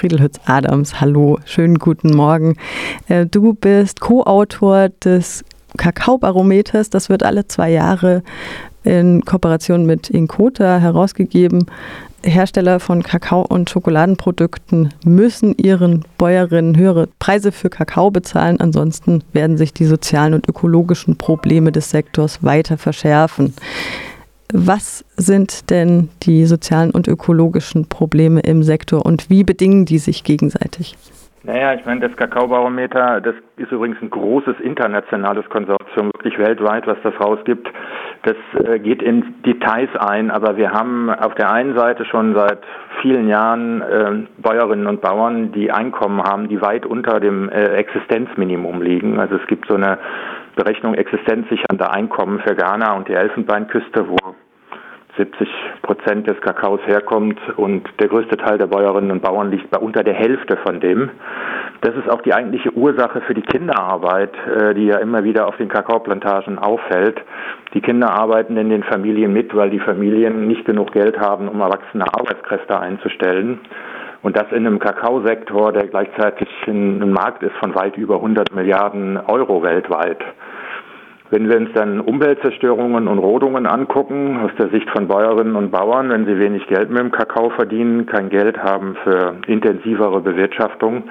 Friedelhütz Adams. Hallo, schönen guten Morgen. Äh, du bist Co-Autor des Kakaobarometers. Das wird alle zwei Jahre in Kooperation mit Inkota herausgegeben. Hersteller von Kakao- und Schokoladenprodukten müssen ihren Bäuerinnen höhere Preise für Kakao bezahlen. Ansonsten werden sich die sozialen und ökologischen Probleme des Sektors weiter verschärfen. Was sind denn die sozialen und ökologischen Probleme im Sektor und wie bedingen die sich gegenseitig? Naja, ich meine, das Kakaobarometer, das ist übrigens ein großes internationales Konsortium, wirklich weltweit, was das rausgibt. Das äh, geht in Details ein, aber wir haben auf der einen Seite schon seit vielen Jahren äh, Bäuerinnen und Bauern, die Einkommen haben, die weit unter dem äh, Existenzminimum liegen. Also es gibt so eine Berechnung existenzsichernder Einkommen für Ghana und die Elfenbeinküste, wo 70 Prozent des Kakaos herkommt und der größte Teil der Bäuerinnen und Bauern liegt bei unter der Hälfte von dem. Das ist auch die eigentliche Ursache für die Kinderarbeit, äh, die ja immer wieder auf den Kakaoplantagen auffällt. Die Kinder arbeiten in den Familien mit, weil die Familien nicht genug Geld haben, um erwachsene Arbeitskräfte einzustellen. Und das in einem Kakaosektor, der gleichzeitig ein Markt ist von weit über 100 Milliarden Euro weltweit. Wenn wir uns dann Umweltzerstörungen und Rodungen angucken, aus der Sicht von Bäuerinnen und Bauern, wenn sie wenig Geld mit dem Kakao verdienen, kein Geld haben für intensivere Bewirtschaftung,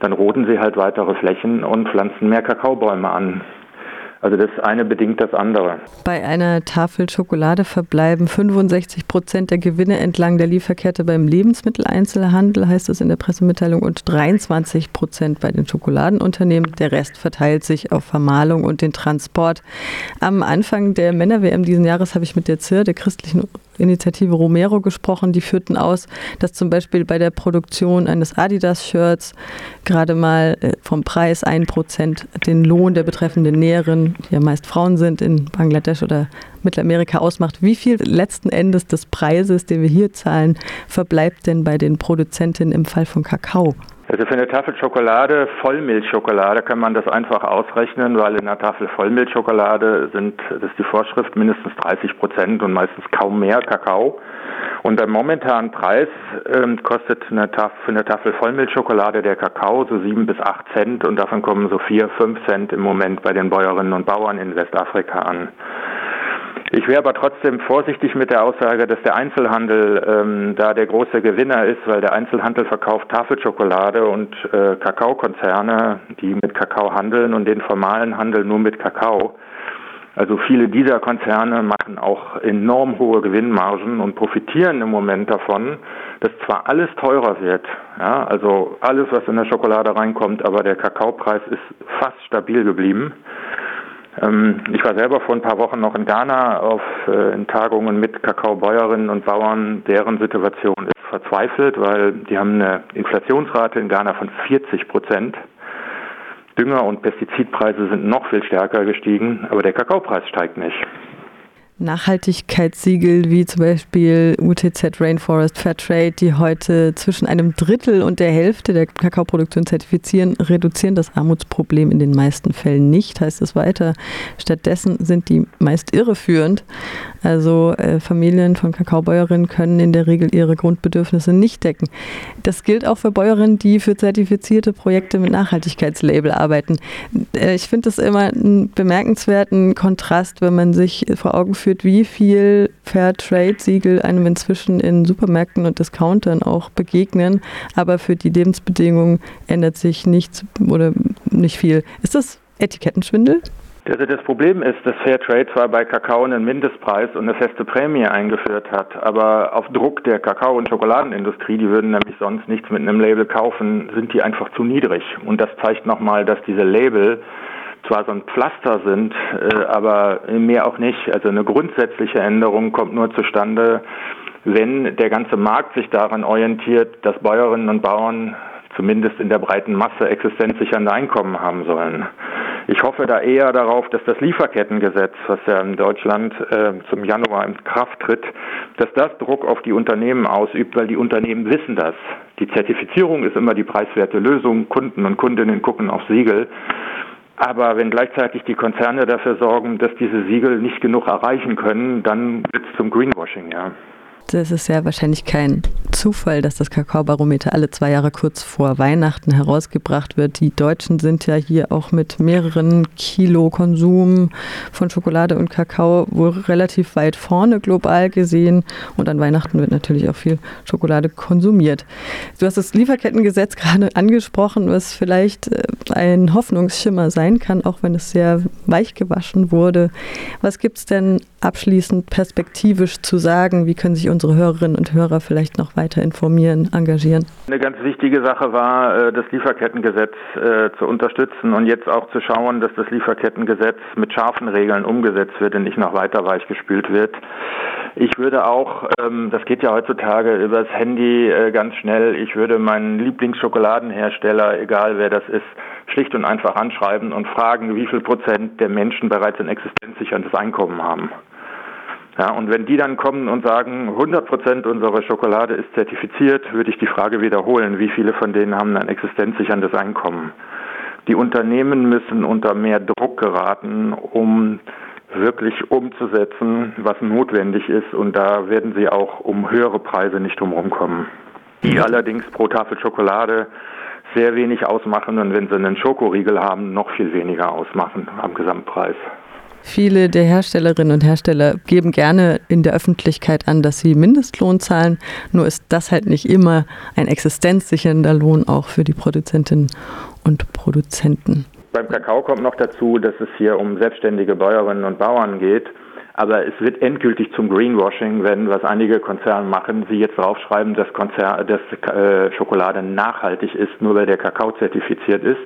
dann roden sie halt weitere Flächen und pflanzen mehr Kakaobäume an. Also das eine bedingt das andere. Bei einer Tafel Schokolade verbleiben 65 Prozent der Gewinne entlang der Lieferkette beim Lebensmitteleinzelhandel, heißt es in der Pressemitteilung, und 23 Prozent bei den Schokoladenunternehmen. Der Rest verteilt sich auf Vermahlung und den Transport. Am Anfang der Männer-WM diesen Jahres habe ich mit der ZIR, der christlichen Initiative Romero gesprochen. Die führten aus, dass zum Beispiel bei der Produktion eines Adidas-Shirts gerade mal äh, vom Preis ein Prozent den Lohn der betreffenden Näherin, die ja meist Frauen sind, in Bangladesch oder Mittelamerika ausmacht. Wie viel letzten Endes des Preises, den wir hier zahlen, verbleibt denn bei den Produzentinnen im Fall von Kakao? Also für eine Tafel Schokolade, Vollmilchschokolade, kann man das einfach ausrechnen, weil in einer Tafel Vollmilchschokolade sind, das ist die Vorschrift, mindestens 30 Prozent und meistens kaum mehr Kakao. Und der momentanen Preis ähm, kostet eine Tafel, für eine Tafel Vollmilchschokolade der Kakao so sieben bis acht Cent und davon kommen so vier, fünf Cent im Moment bei den Bäuerinnen und Bauern in Westafrika an. Ich wäre aber trotzdem vorsichtig mit der Aussage, dass der Einzelhandel ähm, da der große Gewinner ist, weil der Einzelhandel verkauft Tafelschokolade und äh, Kakaokonzerne, die mit Kakao handeln und den formalen Handel nur mit Kakao. Also viele dieser Konzerne machen auch enorm hohe Gewinnmargen und profitieren im Moment davon, dass zwar alles teurer wird, ja, also alles, was in der Schokolade reinkommt, aber der Kakaopreis ist fast stabil geblieben. Ähm, ich war selber vor ein paar Wochen noch in Ghana auf äh, in Tagungen mit Kakaobäuerinnen und Bauern. Deren Situation ist verzweifelt, weil die haben eine Inflationsrate in Ghana von 40 Prozent. Dünger- und Pestizidpreise sind noch viel stärker gestiegen, aber der Kakaopreis steigt nicht. Nachhaltigkeitssiegel wie zum Beispiel UTZ Rainforest Fairtrade, die heute zwischen einem Drittel und der Hälfte der Kakaoproduktion zertifizieren, reduzieren das Armutsproblem in den meisten Fällen nicht, heißt es weiter. Stattdessen sind die meist irreführend. Also äh, Familien von Kakaobäuerinnen können in der Regel ihre Grundbedürfnisse nicht decken. Das gilt auch für Bäuerinnen, die für zertifizierte Projekte mit Nachhaltigkeitslabel arbeiten. Äh, ich finde das immer einen bemerkenswerten Kontrast, wenn man sich vor Augen führt, geführt, wie viel Fairtrade-Siegel einem inzwischen in Supermärkten und Discountern auch begegnen, aber für die Lebensbedingungen ändert sich nichts oder nicht viel. Ist das Etikettenschwindel? Also das Problem ist, dass Fairtrade zwar bei Kakao einen Mindestpreis und eine feste Prämie eingeführt hat, aber auf Druck der Kakao- und Schokoladenindustrie, die würden nämlich sonst nichts mit einem Label kaufen, sind die einfach zu niedrig. Und das zeigt nochmal, dass diese Label zwar so ein Pflaster sind, äh, aber mehr auch nicht. Also eine grundsätzliche Änderung kommt nur zustande, wenn der ganze Markt sich daran orientiert, dass Bäuerinnen und Bauern zumindest in der breiten Masse existenzsichernde Einkommen haben sollen. Ich hoffe da eher darauf, dass das Lieferkettengesetz, was ja in Deutschland äh, zum Januar in Kraft tritt, dass das Druck auf die Unternehmen ausübt, weil die Unternehmen wissen das. Die Zertifizierung ist immer die preiswerte Lösung. Kunden und Kundinnen gucken auf Siegel. Aber wenn gleichzeitig die Konzerne dafür sorgen, dass diese Siegel nicht genug erreichen können, dann wird es zum Greenwashing, ja. Das ist ja wahrscheinlich kein Zufall, dass das Kakaobarometer alle zwei Jahre kurz vor Weihnachten herausgebracht wird. Die Deutschen sind ja hier auch mit mehreren Kilo Konsum von Schokolade und Kakao wohl relativ weit vorne global gesehen. Und an Weihnachten wird natürlich auch viel Schokolade konsumiert. Du hast das Lieferkettengesetz gerade angesprochen, was vielleicht äh, ein Hoffnungsschimmer sein kann, auch wenn es sehr weich gewaschen wurde. Was gibt es denn abschließend perspektivisch zu sagen? Wie können sich unsere Hörerinnen und Hörer vielleicht noch weiter informieren, engagieren? Eine ganz wichtige Sache war, äh, das Lieferkettengesetz äh, zu unterstützen und jetzt auch zu schauen, dass das Lieferkettengesetz mit scharfen Regeln umgesetzt wird und nicht noch weiter weichgespült wird. Ich würde auch, ähm, das geht ja heutzutage übers Handy äh, ganz schnell, ich würde meinen Lieblingsschokoladenhersteller, egal wer das ist, schlicht und einfach anschreiben und fragen, wie viel Prozent der Menschen bereits ein existenzsicherndes Einkommen haben. Ja, und wenn die dann kommen und sagen, 100 Prozent unserer Schokolade ist zertifiziert, würde ich die Frage wiederholen, wie viele von denen haben ein existenzsicherndes Einkommen? Die Unternehmen müssen unter mehr Druck geraten, um wirklich umzusetzen, was notwendig ist. Und da werden sie auch um höhere Preise nicht drumherum. Die allerdings pro Tafel Schokolade sehr wenig ausmachen und wenn sie einen Schokoriegel haben, noch viel weniger ausmachen am Gesamtpreis. Viele der Herstellerinnen und Hersteller geben gerne in der Öffentlichkeit an, dass sie Mindestlohn zahlen. Nur ist das halt nicht immer ein existenzsichernder Lohn auch für die Produzentinnen und Produzenten. Beim Kakao kommt noch dazu, dass es hier um selbstständige Bäuerinnen und Bauern geht. Aber es wird endgültig zum Greenwashing, wenn, was einige Konzerne machen, sie jetzt draufschreiben, dass, Konzer dass äh, Schokolade nachhaltig ist, nur weil der Kakao zertifiziert ist.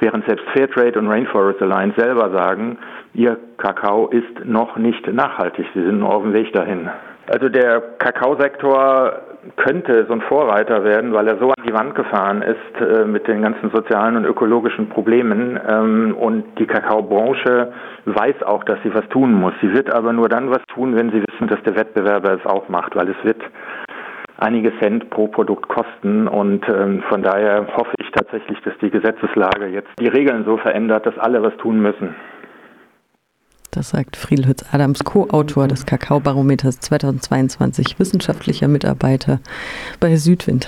Während selbst Fairtrade und Rainforest Alliance selber sagen, ihr Kakao ist noch nicht nachhaltig. Sie sind nur auf dem Weg dahin. Also der Kakaosektor könnte so ein Vorreiter werden, weil er so an die Wand gefahren ist äh, mit den ganzen sozialen und ökologischen Problemen. Ähm, und die Kakaobranche weiß auch, dass sie was tun muss. Sie wird aber nur dann was tun, wenn sie wissen, dass der Wettbewerber es auch macht, weil es wird einige Cent pro Produkt kosten. Und ähm, von daher hoffe ich tatsächlich, dass die Gesetzeslage jetzt die Regeln so verändert, dass alle was tun müssen. Das sagt Friedhütz Adams, Co-Autor des Kakaobarometers 2022, wissenschaftlicher Mitarbeiter bei Südwind.